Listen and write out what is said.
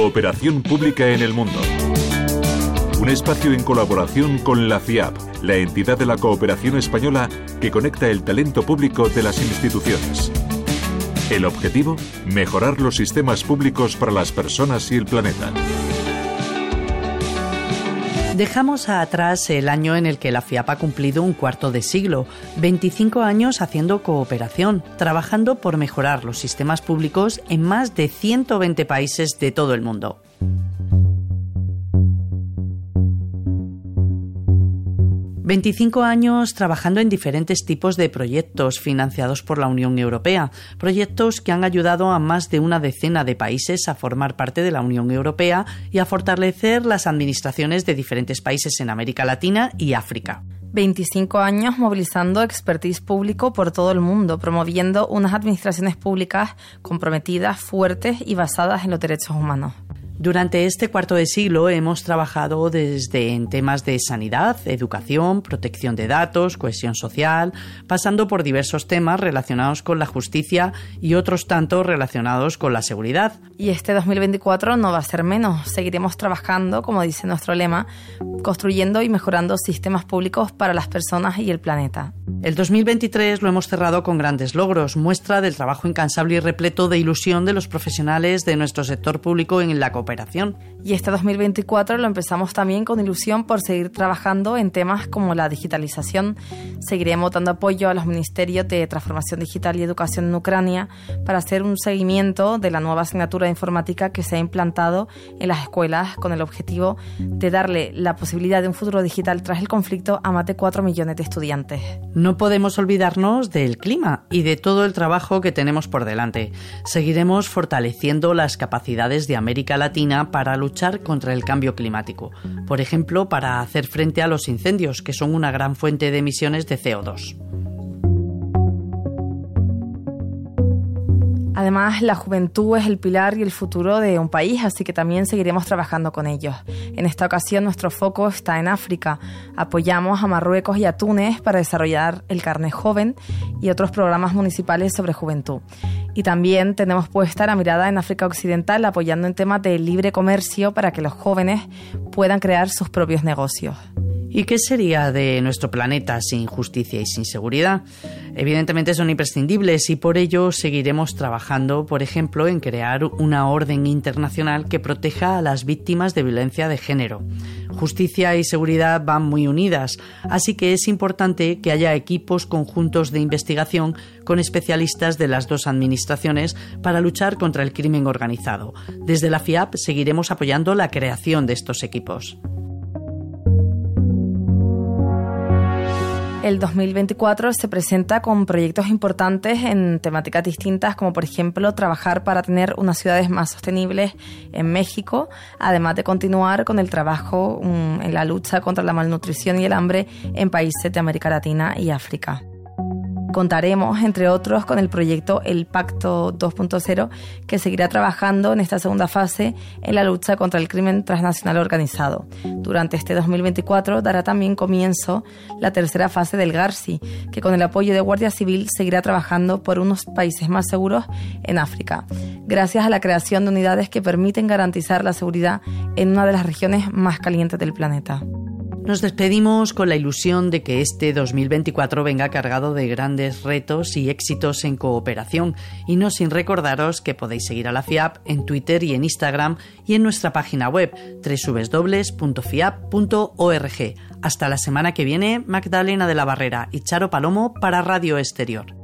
cooperación pública en el mundo. Un espacio en colaboración con la FIAP, la entidad de la cooperación española que conecta el talento público de las instituciones. El objetivo, mejorar los sistemas públicos para las personas y el planeta. Dejamos atrás el año en el que la FIAP ha cumplido un cuarto de siglo, 25 años haciendo cooperación, trabajando por mejorar los sistemas públicos en más de 120 países de todo el mundo. 25 años trabajando en diferentes tipos de proyectos financiados por la Unión Europea, proyectos que han ayudado a más de una decena de países a formar parte de la Unión Europea y a fortalecer las administraciones de diferentes países en América Latina y África. 25 años movilizando expertise público por todo el mundo, promoviendo unas administraciones públicas comprometidas, fuertes y basadas en los derechos humanos. Durante este cuarto de siglo hemos trabajado desde en temas de sanidad, educación, protección de datos, cohesión social, pasando por diversos temas relacionados con la justicia y otros tantos relacionados con la seguridad. Y este 2024 no va a ser menos. Seguiremos trabajando, como dice nuestro lema, construyendo y mejorando sistemas públicos para las personas y el planeta. El 2023 lo hemos cerrado con grandes logros, muestra del trabajo incansable y repleto de ilusión de los profesionales de nuestro sector público en la cooperación. Y este 2024 lo empezamos también con ilusión por seguir trabajando en temas como la digitalización. Seguiremos dando apoyo a los ministerios de Transformación Digital y Educación en Ucrania para hacer un seguimiento de la nueva asignatura de informática que se ha implantado en las escuelas con el objetivo de darle la posibilidad de un futuro digital tras el conflicto a más de 4 millones de estudiantes. No podemos olvidarnos del clima y de todo el trabajo que tenemos por delante. Seguiremos fortaleciendo las capacidades de América Latina para luchar contra el cambio climático. Por ejemplo, para hacer frente a los incendios, que son una gran fuente de emisiones de CO2. Además, la juventud es el pilar y el futuro de un país, así que también seguiremos trabajando con ellos. En esta ocasión, nuestro foco está en África. Apoyamos a Marruecos y a Túnez para desarrollar el carnet joven y otros programas municipales sobre juventud. Y también tenemos puesta la mirada en África Occidental, apoyando en temas de libre comercio para que los jóvenes puedan crear sus propios negocios. ¿Y qué sería de nuestro planeta sin justicia y sin seguridad? Evidentemente son imprescindibles y por ello seguiremos trabajando, por ejemplo, en crear una orden internacional que proteja a las víctimas de violencia de género. Justicia y seguridad van muy unidas, así que es importante que haya equipos conjuntos de investigación con especialistas de las dos administraciones para luchar contra el crimen organizado. Desde la FIAP seguiremos apoyando la creación de estos equipos. El 2024 se presenta con proyectos importantes en temáticas distintas, como por ejemplo trabajar para tener unas ciudades más sostenibles en México, además de continuar con el trabajo mm, en la lucha contra la malnutrición y el hambre en países de América Latina y África. Contaremos, entre otros, con el proyecto El Pacto 2.0, que seguirá trabajando en esta segunda fase en la lucha contra el crimen transnacional organizado. Durante este 2024 dará también comienzo la tercera fase del GARSI, que con el apoyo de Guardia Civil seguirá trabajando por unos países más seguros en África, gracias a la creación de unidades que permiten garantizar la seguridad en una de las regiones más calientes del planeta. Nos despedimos con la ilusión de que este 2024 venga cargado de grandes retos y éxitos en cooperación y no sin recordaros que podéis seguir a la FIAP en Twitter y en Instagram y en nuestra página web www.fiap.org. Hasta la semana que viene, Magdalena de la Barrera y Charo Palomo para Radio Exterior.